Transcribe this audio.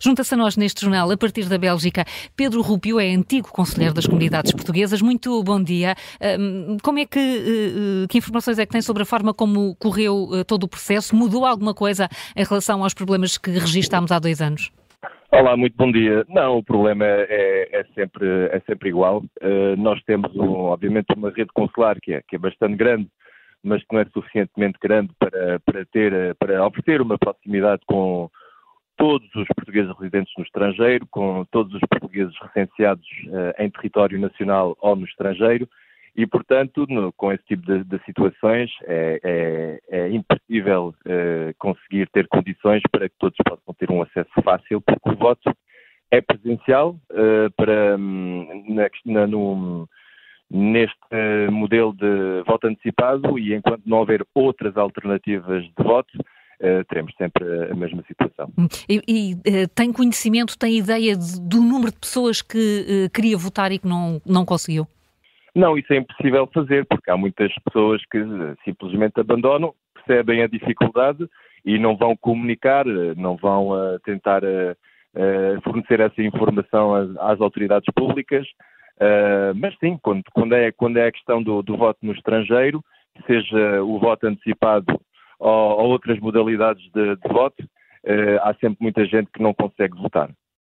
Junta-se a nós neste jornal, a partir da Bélgica, Pedro Rubio é antigo conselheiro das comunidades portuguesas. Muito bom dia. Como é que, eh, eh, que informações é que tem sobre a forma como correu eh, todo o processo? Mudou alguma coisa em relação aos problemas que registámos há dois anos? Olá, muito bom dia. Não, o problema é, é sempre, é sempre igual. Nós temos, um, obviamente, uma rede consular que é, que é bastante grande, mas que não é suficientemente grande para, para, ter, para oferecer uma proximidade com, todos os portugueses residentes no estrangeiro, com todos os portugueses recenseados uh, em território nacional ou no estrangeiro, e, portanto, no, com esse tipo de, de situações, é, é, é impossível uh, conseguir ter condições para que todos possam ter um acesso fácil, porque o voto é presencial uh, para, um, na, na, no, neste modelo de voto antecipado e enquanto não houver outras alternativas de voto, teremos sempre a mesma situação. Hum. E, e uh, tem conhecimento, tem ideia de, do número de pessoas que uh, queria votar e que não, não conseguiu? Não, isso é impossível fazer, porque há muitas pessoas que simplesmente abandonam, percebem a dificuldade e não vão comunicar, não vão tentar fornecer essa informação às, às autoridades públicas. mas sim, quando, quando, é, quando é a questão do, do voto no estrangeiro, seja o voto antecipado ou, ou outras modalidades de, de voto, uh, há sempre muita gente que não consegue votar.